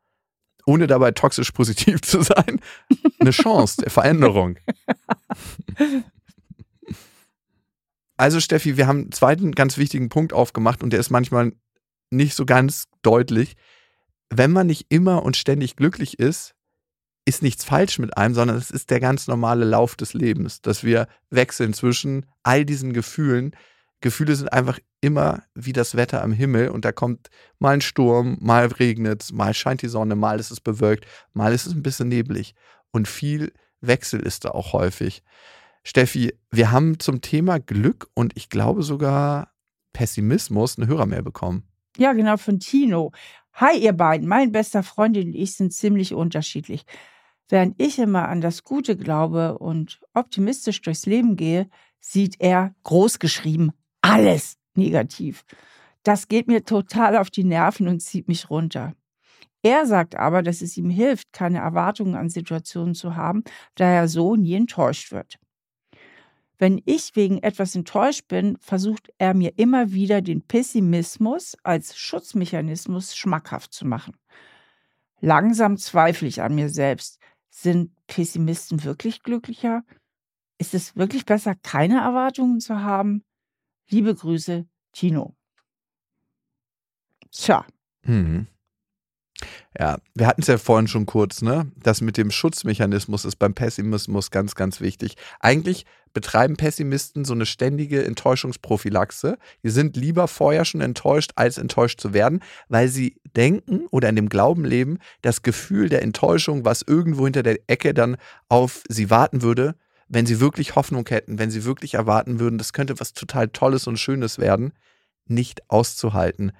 ohne dabei toxisch positiv zu sein, eine Chance der Veränderung. Also Steffi, wir haben einen zweiten ganz wichtigen Punkt aufgemacht und der ist manchmal nicht so ganz deutlich. Wenn man nicht immer und ständig glücklich ist, ist nichts falsch mit einem, sondern es ist der ganz normale Lauf des Lebens, dass wir wechseln zwischen all diesen Gefühlen. Gefühle sind einfach immer wie das Wetter am Himmel und da kommt mal ein Sturm, mal regnet es, mal scheint die Sonne, mal ist es bewölkt, mal ist es ein bisschen neblig und viel Wechsel ist da auch häufig. Steffi, wir haben zum Thema Glück und ich glaube sogar Pessimismus eine Hörermail bekommen. Ja, genau, von Tino. Hi, ihr beiden. Mein bester Freund und ich sind ziemlich unterschiedlich. Während ich immer an das Gute glaube und optimistisch durchs Leben gehe, sieht er großgeschrieben alles negativ. Das geht mir total auf die Nerven und zieht mich runter. Er sagt aber, dass es ihm hilft, keine Erwartungen an Situationen zu haben, da er so nie enttäuscht wird. Wenn ich wegen etwas enttäuscht bin, versucht er mir immer wieder den Pessimismus als Schutzmechanismus schmackhaft zu machen. Langsam zweifle ich an mir selbst, Sind Pessimisten wirklich glücklicher? Ist es wirklich besser, keine Erwartungen zu haben? Liebe Grüße, Tino. Tja. Mhm. Ja, wir hatten es ja vorhin schon kurz, ne? Das mit dem Schutzmechanismus ist beim Pessimismus ganz, ganz wichtig. Eigentlich betreiben Pessimisten so eine ständige Enttäuschungsprophylaxe. Die sind lieber vorher schon enttäuscht, als enttäuscht zu werden, weil sie denken oder in dem Glauben leben, das Gefühl der Enttäuschung, was irgendwo hinter der Ecke dann auf sie warten würde, wenn sie wirklich Hoffnung hätten, wenn sie wirklich erwarten würden, das könnte was total Tolles und Schönes werden, nicht auszuhalten.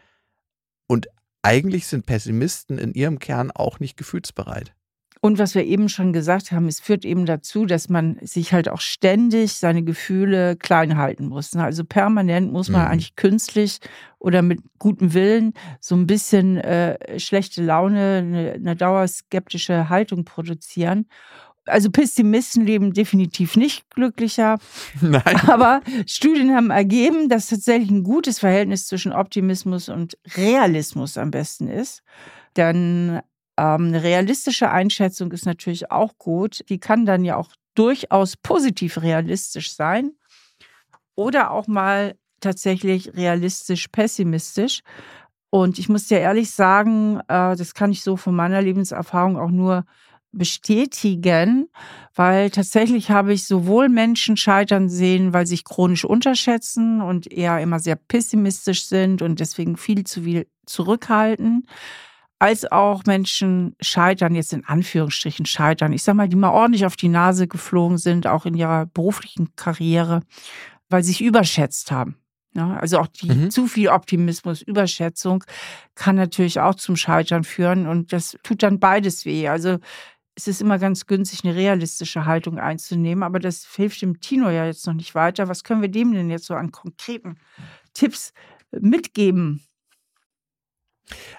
Eigentlich sind Pessimisten in ihrem Kern auch nicht gefühlsbereit. Und was wir eben schon gesagt haben, es führt eben dazu, dass man sich halt auch ständig seine Gefühle klein halten muss. Ne? Also permanent muss man mhm. eigentlich künstlich oder mit gutem Willen so ein bisschen äh, schlechte Laune, eine, eine dauerskeptische Haltung produzieren also Pessimisten leben definitiv nicht glücklicher. [laughs] Nein. Aber Studien haben ergeben, dass tatsächlich ein gutes Verhältnis zwischen Optimismus und Realismus am besten ist. Denn ähm, eine realistische Einschätzung ist natürlich auch gut. Die kann dann ja auch durchaus positiv realistisch sein oder auch mal tatsächlich realistisch pessimistisch. Und ich muss dir ehrlich sagen, äh, das kann ich so von meiner Lebenserfahrung auch nur bestätigen, weil tatsächlich habe ich sowohl Menschen scheitern sehen, weil sie sich chronisch unterschätzen und eher immer sehr pessimistisch sind und deswegen viel zu viel zurückhalten, als auch Menschen scheitern, jetzt in Anführungsstrichen scheitern. Ich sage mal, die mal ordentlich auf die Nase geflogen sind, auch in ihrer beruflichen Karriere, weil sie sich überschätzt haben. Ja, also auch die mhm. zu viel Optimismus, Überschätzung kann natürlich auch zum Scheitern führen und das tut dann beides weh. Also es ist immer ganz günstig, eine realistische Haltung einzunehmen, aber das hilft dem Tino ja jetzt noch nicht weiter. Was können wir dem denn jetzt so an konkreten Tipps mitgeben?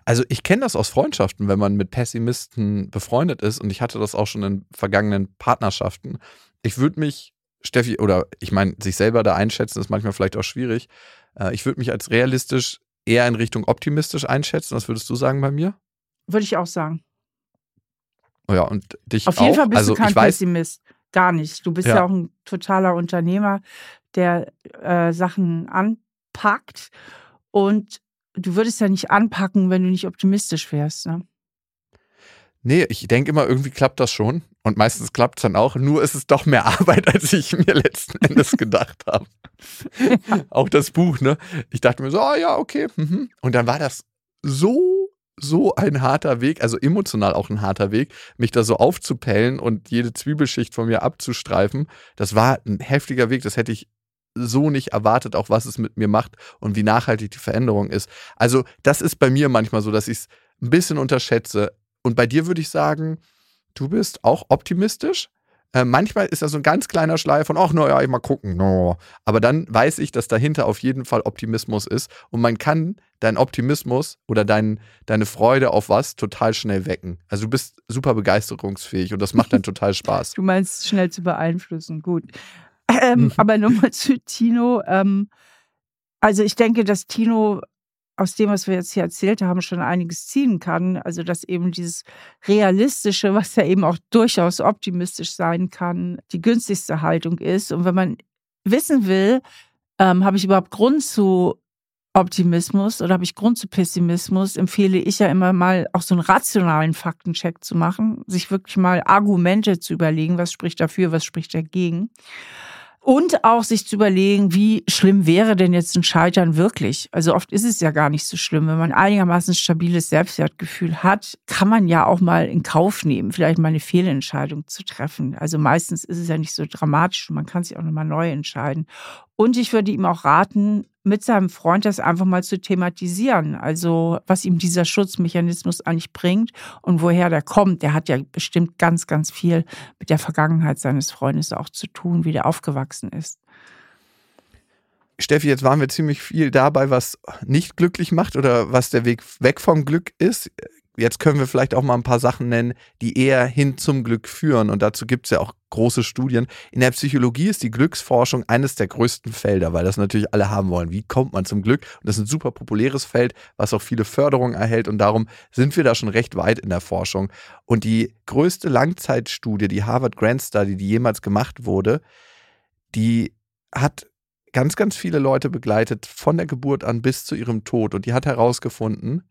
Also ich kenne das aus Freundschaften, wenn man mit Pessimisten befreundet ist und ich hatte das auch schon in vergangenen Partnerschaften. Ich würde mich, Steffi, oder ich meine, sich selber da einschätzen ist manchmal vielleicht auch schwierig. Äh, ich würde mich als realistisch eher in Richtung optimistisch einschätzen. Was würdest du sagen bei mir? Würde ich auch sagen. Ja, und dich Auf jeden auch. Fall bist also, du kein Pessimist. Gar nicht. Du bist ja, ja auch ein totaler Unternehmer, der äh, Sachen anpackt. Und du würdest ja nicht anpacken, wenn du nicht optimistisch wärst. Ne? Nee, ich denke immer, irgendwie klappt das schon. Und meistens klappt es dann auch. Nur ist es doch mehr [laughs] Arbeit, als ich mir letzten Endes gedacht habe. [laughs] Ja. Auch das Buch, ne? Ich dachte mir so, ah oh, ja, okay. Mhm. Und dann war das so so ein harter Weg, also emotional auch ein harter Weg, mich da so aufzupellen und jede Zwiebelschicht von mir abzustreifen. Das war ein heftiger Weg, das hätte ich so nicht erwartet, auch was es mit mir macht und wie nachhaltig die Veränderung ist. Also, das ist bei mir manchmal so, dass ich es ein bisschen unterschätze. Und bei dir würde ich sagen, du bist auch optimistisch, äh, manchmal ist da so ein ganz kleiner Schleier von, ach, naja, ich mal gucken. No. Aber dann weiß ich, dass dahinter auf jeden Fall Optimismus ist. Und man kann deinen Optimismus oder dein, deine Freude auf was total schnell wecken. Also du bist super begeisterungsfähig und das macht dann total [laughs] Spaß. Du meinst schnell zu beeinflussen, gut. Ähm, aber nochmal zu Tino. Ähm, also ich denke, dass Tino aus dem, was wir jetzt hier erzählt haben, schon einiges ziehen kann. Also dass eben dieses Realistische, was ja eben auch durchaus optimistisch sein kann, die günstigste Haltung ist. Und wenn man wissen will, ähm, habe ich überhaupt Grund zu Optimismus oder habe ich Grund zu Pessimismus, empfehle ich ja immer mal auch so einen rationalen Faktencheck zu machen, sich wirklich mal Argumente zu überlegen, was spricht dafür, was spricht dagegen. Und auch sich zu überlegen, wie schlimm wäre denn jetzt ein Scheitern wirklich? Also oft ist es ja gar nicht so schlimm. Wenn man einigermaßen stabiles Selbstwertgefühl hat, kann man ja auch mal in Kauf nehmen, vielleicht mal eine Fehlentscheidung zu treffen. Also meistens ist es ja nicht so dramatisch und man kann sich auch nochmal neu entscheiden. Und ich würde ihm auch raten, mit seinem Freund das einfach mal zu thematisieren. Also was ihm dieser Schutzmechanismus eigentlich bringt und woher der kommt. Der hat ja bestimmt ganz, ganz viel mit der Vergangenheit seines Freundes auch zu tun, wie der aufgewachsen ist. Steffi, jetzt waren wir ziemlich viel dabei, was nicht glücklich macht oder was der Weg weg vom Glück ist. Jetzt können wir vielleicht auch mal ein paar Sachen nennen, die eher hin zum Glück führen. Und dazu gibt es ja auch große Studien. In der Psychologie ist die Glücksforschung eines der größten Felder, weil das natürlich alle haben wollen. Wie kommt man zum Glück? Und das ist ein super populäres Feld, was auch viele Förderungen erhält. Und darum sind wir da schon recht weit in der Forschung. Und die größte Langzeitstudie, die Harvard Grant Study, die jemals gemacht wurde, die hat ganz, ganz viele Leute begleitet, von der Geburt an bis zu ihrem Tod. Und die hat herausgefunden,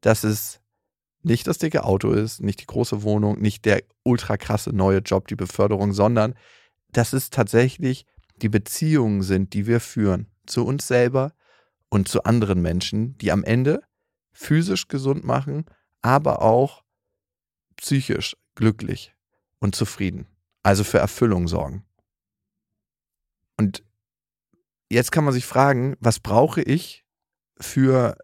dass es nicht das dicke Auto ist, nicht die große Wohnung, nicht der ultra krasse neue Job, die Beförderung, sondern dass es tatsächlich die Beziehungen sind, die wir führen zu uns selber und zu anderen Menschen, die am Ende physisch gesund machen, aber auch psychisch glücklich und zufrieden, also für Erfüllung sorgen. Und jetzt kann man sich fragen, was brauche ich für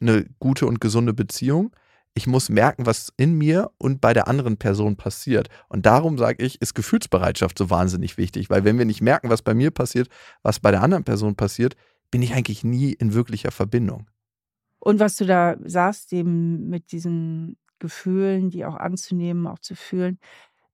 eine gute und gesunde Beziehung? Ich muss merken, was in mir und bei der anderen Person passiert. Und darum sage ich, ist Gefühlsbereitschaft so wahnsinnig wichtig, weil wenn wir nicht merken, was bei mir passiert, was bei der anderen Person passiert, bin ich eigentlich nie in wirklicher Verbindung. Und was du da sagst, eben mit diesen Gefühlen, die auch anzunehmen, auch zu fühlen,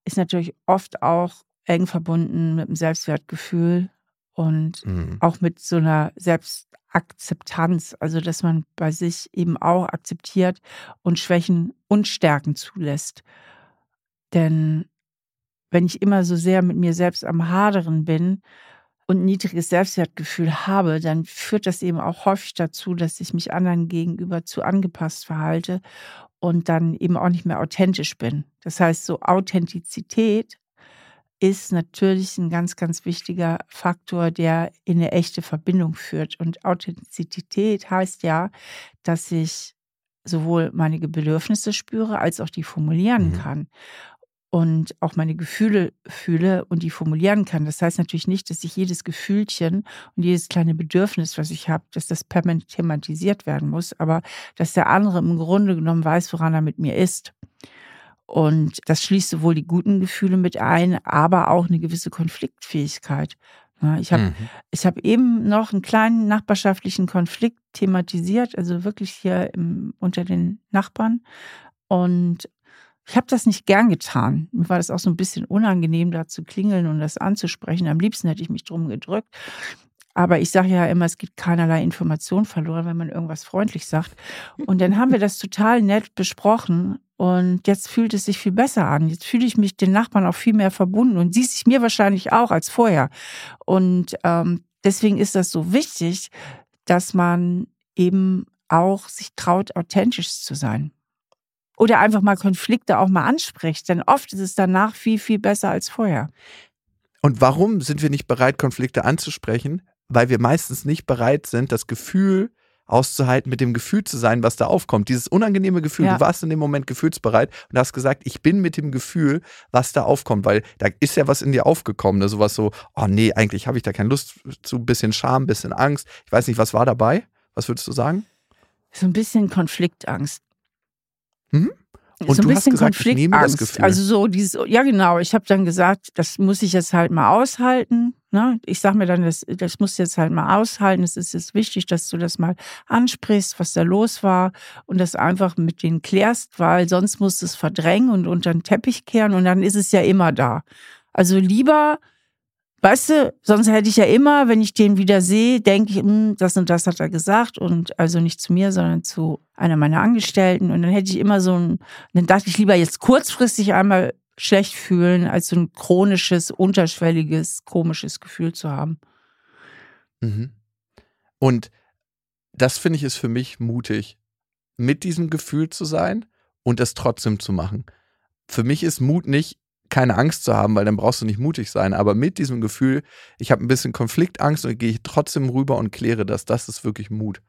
ist natürlich oft auch eng verbunden mit dem Selbstwertgefühl und mhm. auch mit so einer Selbst Akzeptanz, also dass man bei sich eben auch akzeptiert und Schwächen und Stärken zulässt. Denn wenn ich immer so sehr mit mir selbst am Haderen bin und niedriges Selbstwertgefühl habe, dann führt das eben auch häufig dazu, dass ich mich anderen gegenüber zu angepasst verhalte und dann eben auch nicht mehr authentisch bin. Das heißt, so Authentizität ist natürlich ein ganz, ganz wichtiger Faktor, der in eine echte Verbindung führt. Und Authentizität heißt ja, dass ich sowohl meine Bedürfnisse spüre, als auch die formulieren mhm. kann. Und auch meine Gefühle fühle und die formulieren kann. Das heißt natürlich nicht, dass ich jedes Gefühlchen und jedes kleine Bedürfnis, was ich habe, dass das permanent thematisiert werden muss, aber dass der andere im Grunde genommen weiß, woran er mit mir ist. Und das schließt sowohl die guten Gefühle mit ein, aber auch eine gewisse Konfliktfähigkeit. Ich habe mhm. ich hab eben noch einen kleinen nachbarschaftlichen Konflikt thematisiert, also wirklich hier im, unter den Nachbarn. Und ich habe das nicht gern getan. Mir war das auch so ein bisschen unangenehm, da zu klingeln und das anzusprechen. Am liebsten hätte ich mich drum gedrückt. Aber ich sage ja immer, es gibt keinerlei Information verloren, wenn man irgendwas freundlich sagt. Und dann haben wir das total nett besprochen. Und jetzt fühlt es sich viel besser an. Jetzt fühle ich mich den Nachbarn auch viel mehr verbunden und sie sich mir wahrscheinlich auch als vorher. Und ähm, deswegen ist das so wichtig, dass man eben auch sich traut, authentisch zu sein. Oder einfach mal Konflikte auch mal anspricht. Denn oft ist es danach viel, viel besser als vorher. Und warum sind wir nicht bereit, Konflikte anzusprechen? Weil wir meistens nicht bereit sind, das Gefühl auszuhalten, mit dem Gefühl zu sein, was da aufkommt. Dieses unangenehme Gefühl. Ja. Du warst in dem Moment gefühlsbereit und hast gesagt, ich bin mit dem Gefühl, was da aufkommt, weil da ist ja was in dir aufgekommen. Ne? Sowas so, oh nee, eigentlich habe ich da keine Lust zu, bisschen Scham, bisschen Angst. Ich weiß nicht, was war dabei? Was würdest du sagen? So ein bisschen Konfliktangst. Mhm. Und so ein du bisschen hast gesagt, ich nehme das Gefühl. Also so dieses, ja genau, ich habe dann gesagt, das muss ich jetzt halt mal aushalten. Ne? Ich sage mir dann, das, das muss jetzt halt mal aushalten. Es ist jetzt wichtig, dass du das mal ansprichst, was da los war und das einfach mit denen klärst, weil sonst musst du es verdrängen und unter den Teppich kehren und dann ist es ja immer da. Also lieber Weißt du, sonst hätte ich ja immer, wenn ich den wieder sehe, denke ich, hm, das und das hat er gesagt und also nicht zu mir, sondern zu einer meiner Angestellten und dann hätte ich immer so ein, dann dachte ich lieber jetzt kurzfristig einmal schlecht fühlen, als so ein chronisches, unterschwelliges, komisches Gefühl zu haben. Mhm. Und das finde ich ist für mich mutig, mit diesem Gefühl zu sein und es trotzdem zu machen. Für mich ist Mut nicht, keine Angst zu haben, weil dann brauchst du nicht mutig sein. Aber mit diesem Gefühl, ich habe ein bisschen Konfliktangst und gehe trotzdem rüber und kläre das, das ist wirklich Mut.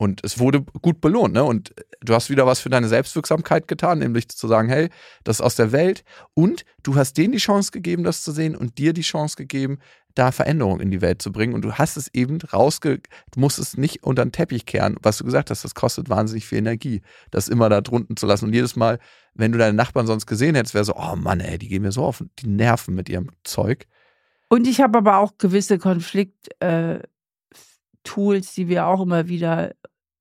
Und es wurde gut belohnt, ne? Und du hast wieder was für deine Selbstwirksamkeit getan, nämlich zu sagen, hey, das ist aus der Welt. Und du hast denen die Chance gegeben, das zu sehen und dir die Chance gegeben, da Veränderungen in die Welt zu bringen. Und du hast es eben rausge, du musst es nicht unter den Teppich kehren, was du gesagt hast, das kostet wahnsinnig viel Energie, das immer da drunten zu lassen. Und jedes Mal, wenn du deine Nachbarn sonst gesehen hättest, wäre so, oh Mann, ey, die gehen mir so auf die Nerven mit ihrem Zeug. Und ich habe aber auch gewisse Konflikt- äh, Tools, die wir auch immer wieder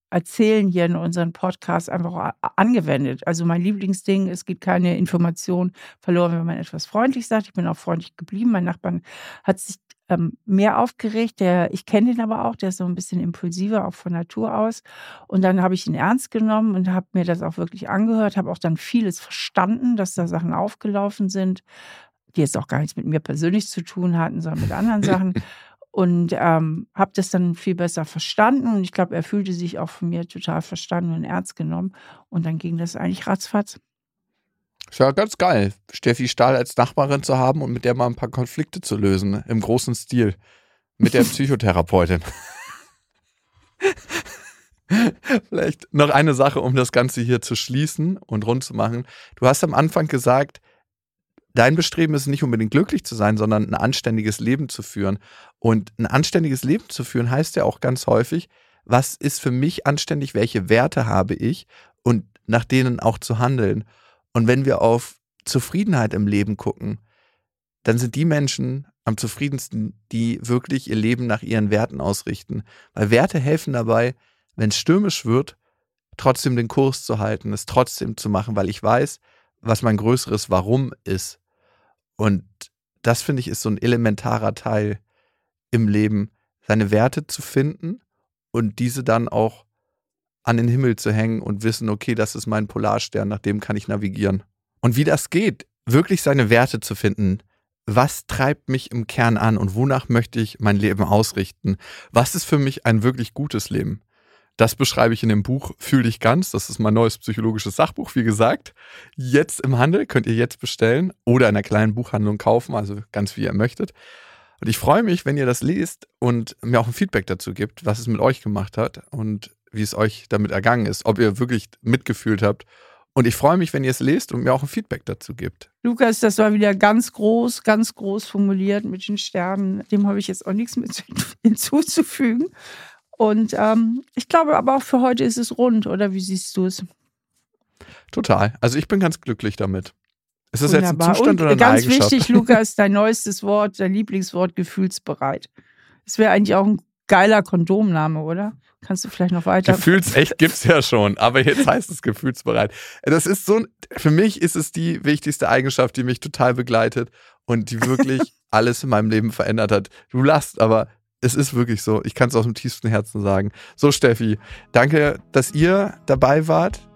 erzählen hier in unseren Podcast einfach angewendet. Also mein Lieblingsding, es geht keine Information verloren, wenn man etwas freundlich sagt. Ich bin auch freundlich geblieben. Mein Nachbarn hat sich ähm, mehr aufgeregt. Der, ich kenne den aber auch, der ist so ein bisschen impulsiver, auch von Natur aus. Und dann habe ich ihn ernst genommen und habe mir das auch wirklich angehört, habe auch dann vieles verstanden, dass da Sachen aufgelaufen sind, die jetzt auch gar nichts mit mir persönlich zu tun hatten, sondern mit anderen [laughs] Sachen und ähm, habe das dann viel besser verstanden und ich glaube, er fühlte sich auch von mir total verstanden und ernst genommen und dann ging das eigentlich ratzfatz. Ist ja ganz geil, Steffi Stahl als Nachbarin zu haben und mit der mal ein paar Konflikte zu lösen, im großen Stil. Mit der [laughs] Psychotherapeutin. [laughs] Vielleicht noch eine Sache, um das Ganze hier zu schließen und rund zu machen. Du hast am Anfang gesagt, dein Bestreben ist nicht unbedingt glücklich zu sein, sondern ein anständiges Leben zu führen. Und ein anständiges Leben zu führen heißt ja auch ganz häufig, was ist für mich anständig, welche Werte habe ich und nach denen auch zu handeln. Und wenn wir auf Zufriedenheit im Leben gucken, dann sind die Menschen am zufriedensten, die wirklich ihr Leben nach ihren Werten ausrichten. Weil Werte helfen dabei, wenn es stürmisch wird, trotzdem den Kurs zu halten, es trotzdem zu machen, weil ich weiß, was mein größeres Warum ist. Und das finde ich ist so ein elementarer Teil im Leben, seine Werte zu finden und diese dann auch an den Himmel zu hängen und wissen, okay, das ist mein Polarstern, nach dem kann ich navigieren. Und wie das geht, wirklich seine Werte zu finden. Was treibt mich im Kern an und wonach möchte ich mein Leben ausrichten? Was ist für mich ein wirklich gutes Leben? Das beschreibe ich in dem Buch Fühl dich ganz. Das ist mein neues psychologisches Sachbuch, wie gesagt. Jetzt im Handel, könnt ihr jetzt bestellen oder in einer kleinen Buchhandlung kaufen, also ganz wie ihr möchtet. Und ich freue mich, wenn ihr das liest und mir auch ein Feedback dazu gibt, was es mit euch gemacht hat und wie es euch damit ergangen ist, ob ihr wirklich mitgefühlt habt. Und ich freue mich, wenn ihr es lest und mir auch ein Feedback dazu gibt. Lukas, das war wieder ganz groß, ganz groß formuliert mit den Sternen. Dem habe ich jetzt auch nichts mit [laughs] hinzuzufügen. Und ähm, ich glaube aber auch für heute ist es rund, oder wie siehst du es? Total. Also ich bin ganz glücklich damit. Ist das Wunderbar. jetzt ein Zustand Und oder eine ganz Eigenschaft? wichtig, Lukas, [laughs] dein neuestes Wort, dein Lieblingswort, gefühlsbereit. Das wäre eigentlich auch ein geiler Kondomname, oder? Kannst du vielleicht noch weiter? Gefühlsecht gibt es ja schon, aber jetzt [laughs] heißt es gefühlsbereit. Das ist so, für mich ist es die wichtigste Eigenschaft, die mich total begleitet und die wirklich [laughs] alles in meinem Leben verändert hat. Du lachst, aber es ist wirklich so. Ich kann es aus dem tiefsten Herzen sagen. So, Steffi, danke, dass ihr dabei wart.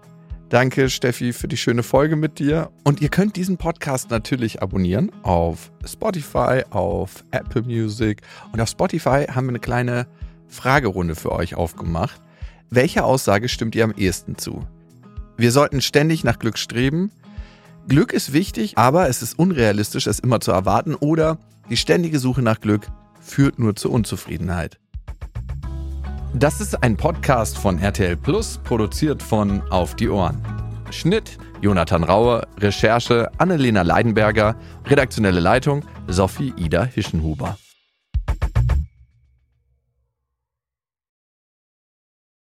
Danke, Steffi, für die schöne Folge mit dir. Und ihr könnt diesen Podcast natürlich abonnieren auf Spotify, auf Apple Music. Und auf Spotify haben wir eine kleine Fragerunde für euch aufgemacht. Welche Aussage stimmt ihr am ehesten zu? Wir sollten ständig nach Glück streben. Glück ist wichtig, aber es ist unrealistisch, es immer zu erwarten. Oder die ständige Suche nach Glück führt nur zur Unzufriedenheit. Das ist ein Podcast von RTL Plus, produziert von Auf die Ohren. Schnitt Jonathan Raue, Recherche Annelena Leidenberger, redaktionelle Leitung Sophie Ida Hischenhuber.